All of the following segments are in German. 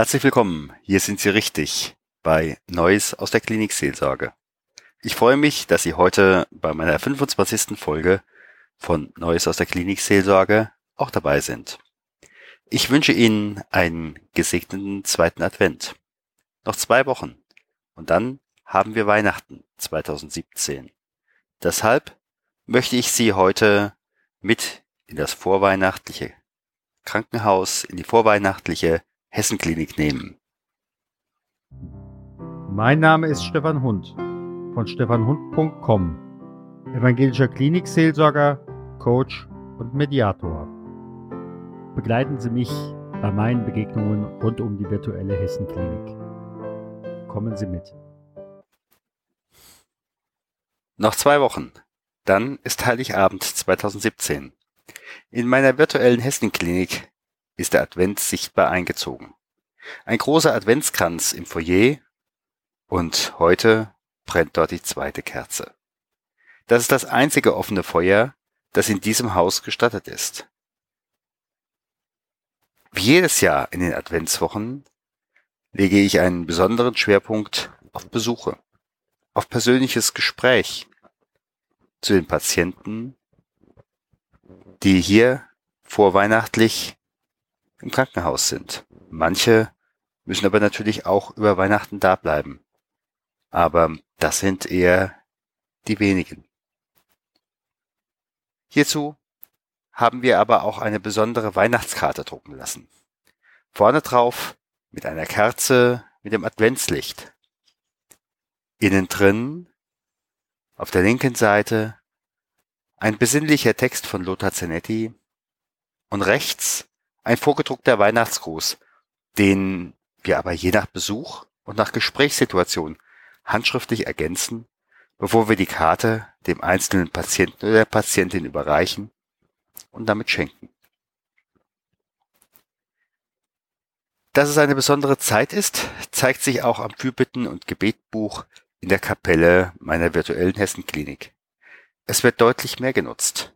Herzlich willkommen. Hier sind Sie richtig bei Neues aus der Klinikseelsorge. Ich freue mich, dass Sie heute bei meiner 25. Folge von Neues aus der Klinikseelsorge auch dabei sind. Ich wünsche Ihnen einen gesegneten zweiten Advent. Noch zwei Wochen und dann haben wir Weihnachten 2017. Deshalb möchte ich Sie heute mit in das vorweihnachtliche Krankenhaus, in die vorweihnachtliche Hessenklinik nehmen. Mein Name ist Stefan Hund von stefanhund.com, evangelischer Klinikseelsorger, Coach und Mediator. Begleiten Sie mich bei meinen Begegnungen rund um die virtuelle Hessenklinik. Kommen Sie mit. Noch zwei Wochen. Dann ist Heiligabend 2017. In meiner virtuellen Hessenklinik ist der Advent sichtbar eingezogen. Ein großer Adventskranz im Foyer und heute brennt dort die zweite Kerze. Das ist das einzige offene Feuer, das in diesem Haus gestattet ist. Wie jedes Jahr in den Adventswochen lege ich einen besonderen Schwerpunkt auf Besuche, auf persönliches Gespräch zu den Patienten, die hier vorweihnachtlich im Krankenhaus sind. Manche müssen aber natürlich auch über Weihnachten da bleiben. Aber das sind eher die wenigen. Hierzu haben wir aber auch eine besondere Weihnachtskarte drucken lassen. Vorne drauf mit einer Kerze mit dem Adventslicht. Innen drin auf der linken Seite ein besinnlicher Text von Lothar Zenetti und rechts ein vorgedruckter Weihnachtsgruß, den wir aber je nach Besuch und nach Gesprächssituation handschriftlich ergänzen, bevor wir die Karte dem einzelnen Patienten oder der Patientin überreichen und damit schenken. Dass es eine besondere Zeit ist, zeigt sich auch am Fürbitten- und Gebetbuch in der Kapelle meiner virtuellen Hessenklinik. Es wird deutlich mehr genutzt.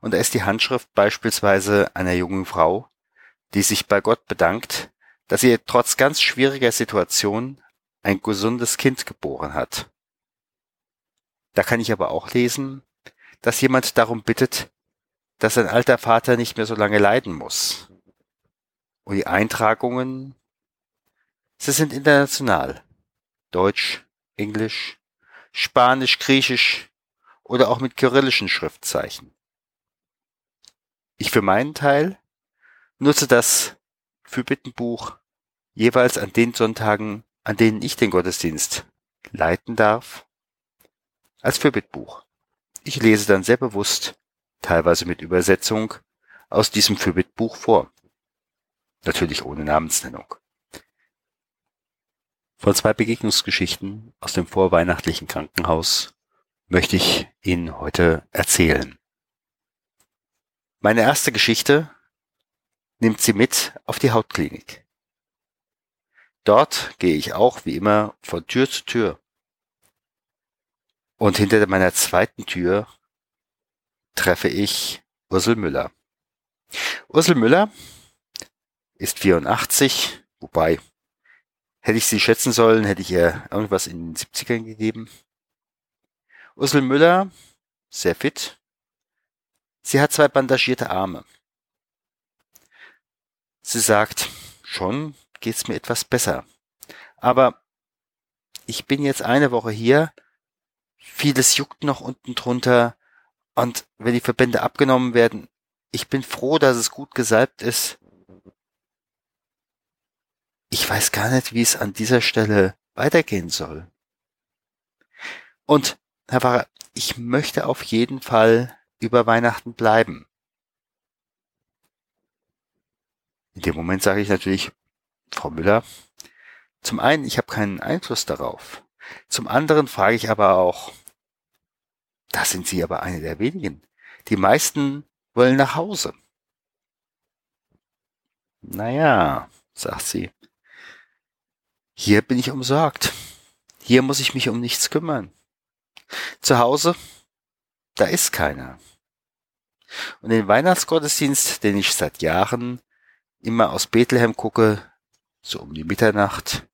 Und da ist die Handschrift beispielsweise einer jungen Frau, die sich bei Gott bedankt, dass sie trotz ganz schwieriger Situation ein gesundes Kind geboren hat. Da kann ich aber auch lesen, dass jemand darum bittet, dass sein alter Vater nicht mehr so lange leiden muss. Und die Eintragungen, sie sind international. Deutsch, Englisch, Spanisch, Griechisch oder auch mit kyrillischen Schriftzeichen. Ich für meinen Teil nutze das Fürbittenbuch jeweils an den Sonntagen, an denen ich den Gottesdienst leiten darf, als Fürbittbuch. Ich lese dann sehr bewusst, teilweise mit Übersetzung, aus diesem Fürbittbuch vor. Natürlich ohne Namensnennung. Von zwei Begegnungsgeschichten aus dem vorweihnachtlichen Krankenhaus möchte ich Ihnen heute erzählen. Meine erste Geschichte nimmt Sie mit auf die Hautklinik. Dort gehe ich auch wie immer von Tür zu Tür. Und hinter meiner zweiten Tür treffe ich Ursel Müller. Ursel Müller ist 84, wobei hätte ich sie schätzen sollen, hätte ich ihr irgendwas in den 70ern gegeben. Ursel Müller, sehr fit. Sie hat zwei bandagierte Arme. Sie sagt, schon geht's mir etwas besser. Aber ich bin jetzt eine Woche hier, vieles juckt noch unten drunter und wenn die Verbände abgenommen werden, ich bin froh, dass es gut gesalbt ist. Ich weiß gar nicht, wie es an dieser Stelle weitergehen soll. Und, Herr Pfarrer, ich möchte auf jeden Fall über Weihnachten bleiben. In dem Moment sage ich natürlich, Frau Müller, zum einen, ich habe keinen Einfluss darauf. Zum anderen frage ich aber auch, da sind Sie aber eine der wenigen. Die meisten wollen nach Hause. Naja, sagt sie, hier bin ich umsorgt. Hier muss ich mich um nichts kümmern. Zu Hause, da ist keiner. Und den Weihnachtsgottesdienst, den ich seit Jahren immer aus Bethlehem gucke, so um die Mitternacht.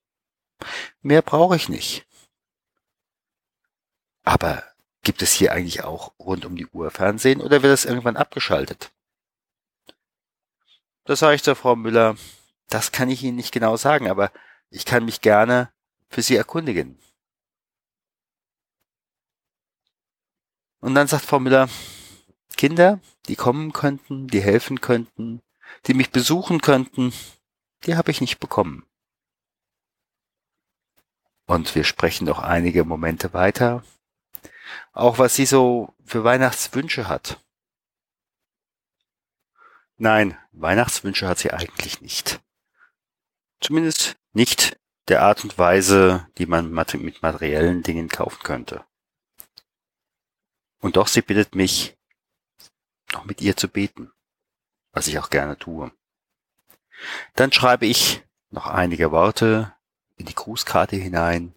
Mehr brauche ich nicht. Aber gibt es hier eigentlich auch rund um die Uhr Fernsehen oder wird es irgendwann abgeschaltet? Da sage ich zur Frau Müller, das kann ich Ihnen nicht genau sagen, aber ich kann mich gerne für Sie erkundigen. Und dann sagt Frau Müller, Kinder, die kommen könnten, die helfen könnten, die mich besuchen könnten, die habe ich nicht bekommen. Und wir sprechen noch einige Momente weiter. Auch was sie so für Weihnachtswünsche hat. Nein, Weihnachtswünsche hat sie eigentlich nicht. Zumindest nicht der Art und Weise, die man mit materiellen Dingen kaufen könnte. Und doch sie bittet mich, noch mit ihr zu beten, was ich auch gerne tue. Dann schreibe ich noch einige Worte in die Grußkarte hinein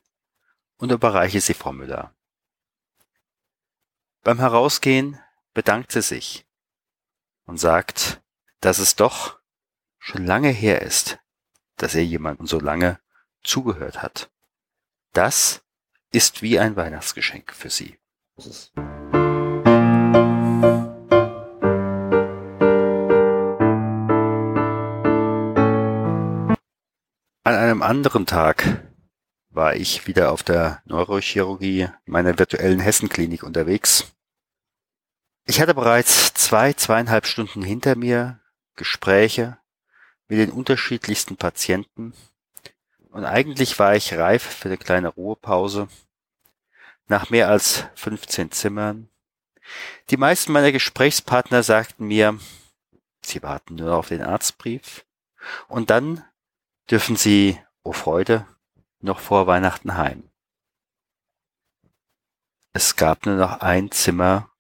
und überreiche sie Frau Müller. Beim Herausgehen bedankt sie sich und sagt, dass es doch schon lange her ist, dass ihr jemandem so lange zugehört hat. Das ist wie ein Weihnachtsgeschenk für sie. Einem anderen Tag war ich wieder auf der Neurochirurgie meiner virtuellen Hessenklinik unterwegs. Ich hatte bereits zwei, zweieinhalb Stunden hinter mir Gespräche mit den unterschiedlichsten Patienten und eigentlich war ich reif für eine kleine Ruhepause. Nach mehr als 15 Zimmern. Die meisten meiner Gesprächspartner sagten mir, sie warten nur auf den Arztbrief und dann dürfen sie, oh Freude, noch vor Weihnachten heim. Es gab nur noch ein Zimmer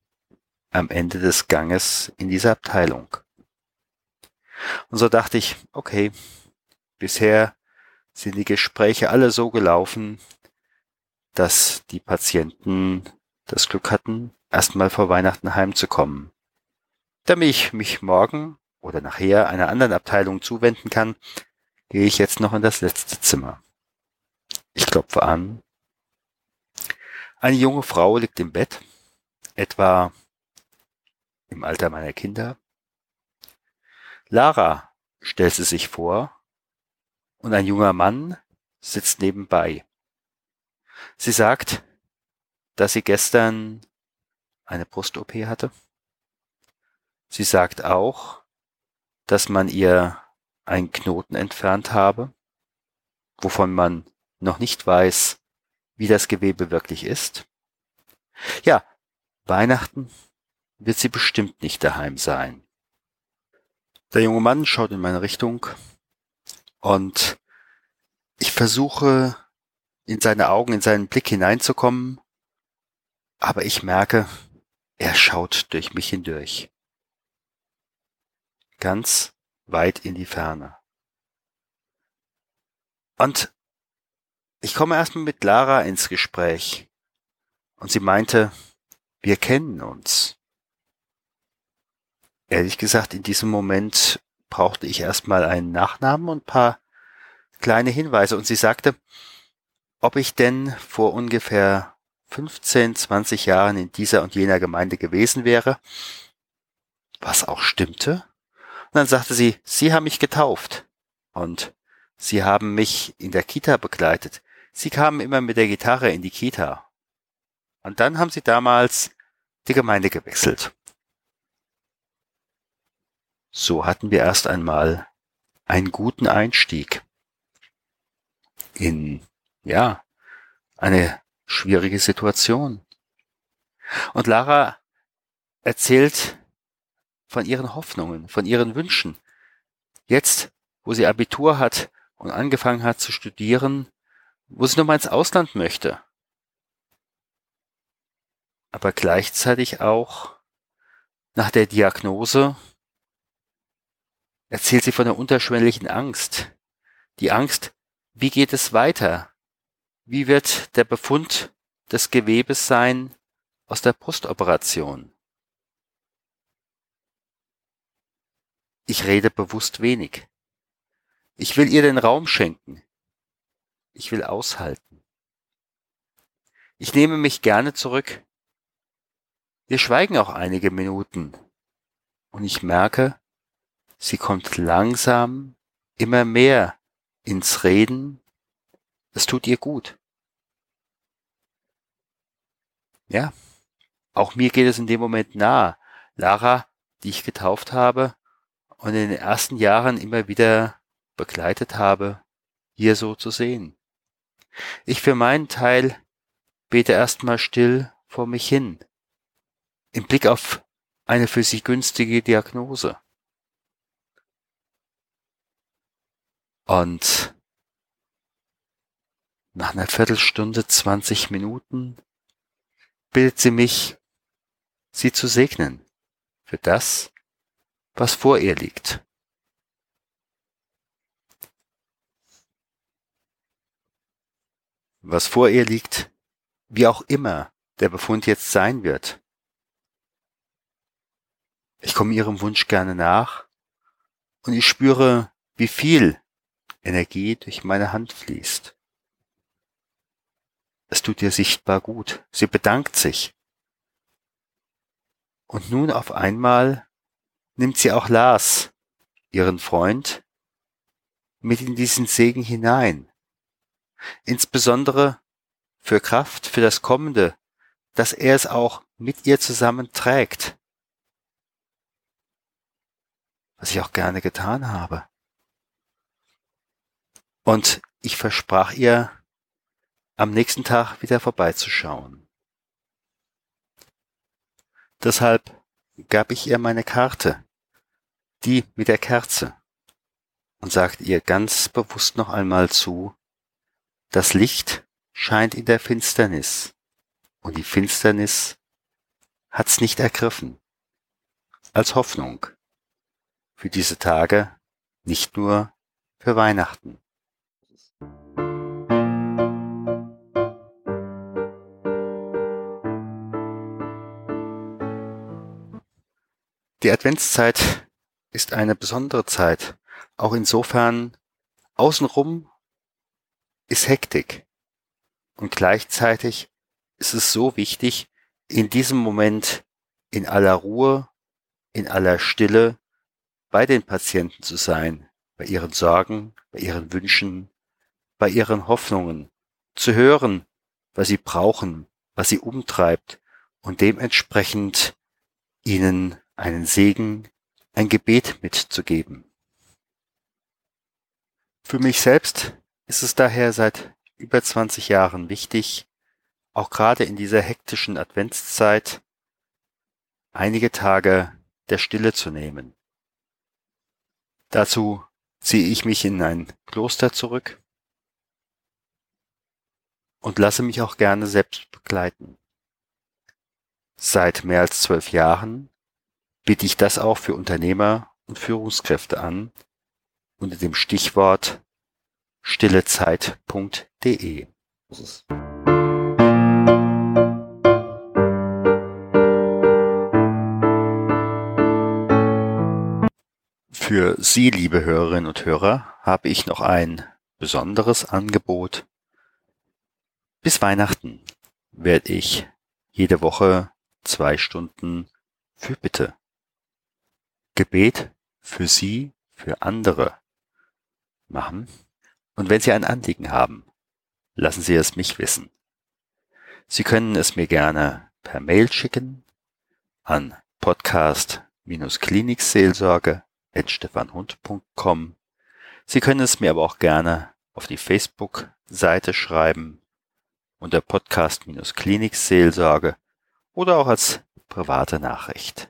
am Ende des Ganges in dieser Abteilung. Und so dachte ich, okay, bisher sind die Gespräche alle so gelaufen, dass die Patienten das Glück hatten, erstmal vor Weihnachten heimzukommen. Damit ich mich morgen oder nachher einer anderen Abteilung zuwenden kann, gehe ich jetzt noch in das letzte Zimmer. Ich klopfe an. Eine junge Frau liegt im Bett, etwa im Alter meiner Kinder. Lara stellt sie sich vor und ein junger Mann sitzt nebenbei. Sie sagt, dass sie gestern eine Brust-OP hatte. Sie sagt auch, dass man ihr einen Knoten entfernt habe, wovon man noch nicht weiß, wie das Gewebe wirklich ist. Ja, Weihnachten wird sie bestimmt nicht daheim sein. Der junge Mann schaut in meine Richtung und ich versuche in seine Augen, in seinen Blick hineinzukommen, aber ich merke, er schaut durch mich hindurch. Ganz weit in die Ferne. Und ich komme erstmal mit Lara ins Gespräch. Und sie meinte, wir kennen uns. Ehrlich gesagt, in diesem Moment brauchte ich erstmal einen Nachnamen und paar kleine Hinweise. Und sie sagte, ob ich denn vor ungefähr 15, 20 Jahren in dieser und jener Gemeinde gewesen wäre, was auch stimmte. Und dann sagte sie, Sie haben mich getauft und Sie haben mich in der Kita begleitet. Sie kamen immer mit der Gitarre in die Kita. Und dann haben sie damals die Gemeinde gewechselt. So hatten wir erst einmal einen guten Einstieg in, ja, eine schwierige Situation. Und Lara erzählt von ihren Hoffnungen, von ihren Wünschen. Jetzt, wo sie Abitur hat und angefangen hat zu studieren, wo sie nochmal ins Ausland möchte. Aber gleichzeitig auch nach der Diagnose erzählt sie von der unterschwelligen Angst. Die Angst, wie geht es weiter? Wie wird der Befund des Gewebes sein aus der Brustoperation? Ich rede bewusst wenig. Ich will ihr den Raum schenken. Ich will aushalten. Ich nehme mich gerne zurück. Wir schweigen auch einige Minuten. Und ich merke, sie kommt langsam immer mehr ins Reden. Es tut ihr gut. Ja, auch mir geht es in dem Moment nahe. Lara, die ich getauft habe und in den ersten Jahren immer wieder begleitet habe, hier so zu sehen. Ich für meinen Teil bete erstmal still vor mich hin, im Blick auf eine für sie günstige Diagnose. Und nach einer Viertelstunde, 20 Minuten bittet sie mich, sie zu segnen für das, was vor ihr liegt. Was vor ihr liegt, wie auch immer der Befund jetzt sein wird. Ich komme ihrem Wunsch gerne nach und ich spüre, wie viel Energie durch meine Hand fließt. Es tut ihr sichtbar gut. Sie bedankt sich. Und nun auf einmal nimmt sie auch Lars, ihren Freund, mit in diesen Segen hinein. Insbesondere für Kraft, für das Kommende, dass er es auch mit ihr zusammen trägt. Was ich auch gerne getan habe. Und ich versprach ihr, am nächsten Tag wieder vorbeizuschauen. Deshalb gab ich ihr meine Karte, die mit der Kerze, und sagte ihr ganz bewusst noch einmal zu, das Licht scheint in der Finsternis, und die Finsternis hat's nicht ergriffen, als Hoffnung für diese Tage, nicht nur für Weihnachten. Die Adventszeit ist eine besondere Zeit, auch insofern außenrum ist Hektik. Und gleichzeitig ist es so wichtig, in diesem Moment in aller Ruhe, in aller Stille bei den Patienten zu sein, bei ihren Sorgen, bei ihren Wünschen, bei ihren Hoffnungen, zu hören, was sie brauchen, was sie umtreibt und dementsprechend ihnen einen Segen, ein Gebet mitzugeben. Für mich selbst ist es daher seit über 20 Jahren wichtig, auch gerade in dieser hektischen Adventszeit einige Tage der Stille zu nehmen. Dazu ziehe ich mich in ein Kloster zurück und lasse mich auch gerne selbst begleiten. Seit mehr als zwölf Jahren biete ich das auch für Unternehmer und Führungskräfte an unter dem Stichwort stillezeit.de. Für Sie, liebe Hörerinnen und Hörer, habe ich noch ein besonderes Angebot. Bis Weihnachten werde ich jede Woche zwei Stunden für Bitte Gebet für Sie, für andere machen. Und wenn Sie ein Anliegen haben, lassen Sie es mich wissen. Sie können es mir gerne per Mail schicken an podcast-klinikseelsorge.stefanhund.com. Sie können es mir aber auch gerne auf die Facebook-Seite schreiben unter Podcast-Klinikseelsorge oder auch als private Nachricht.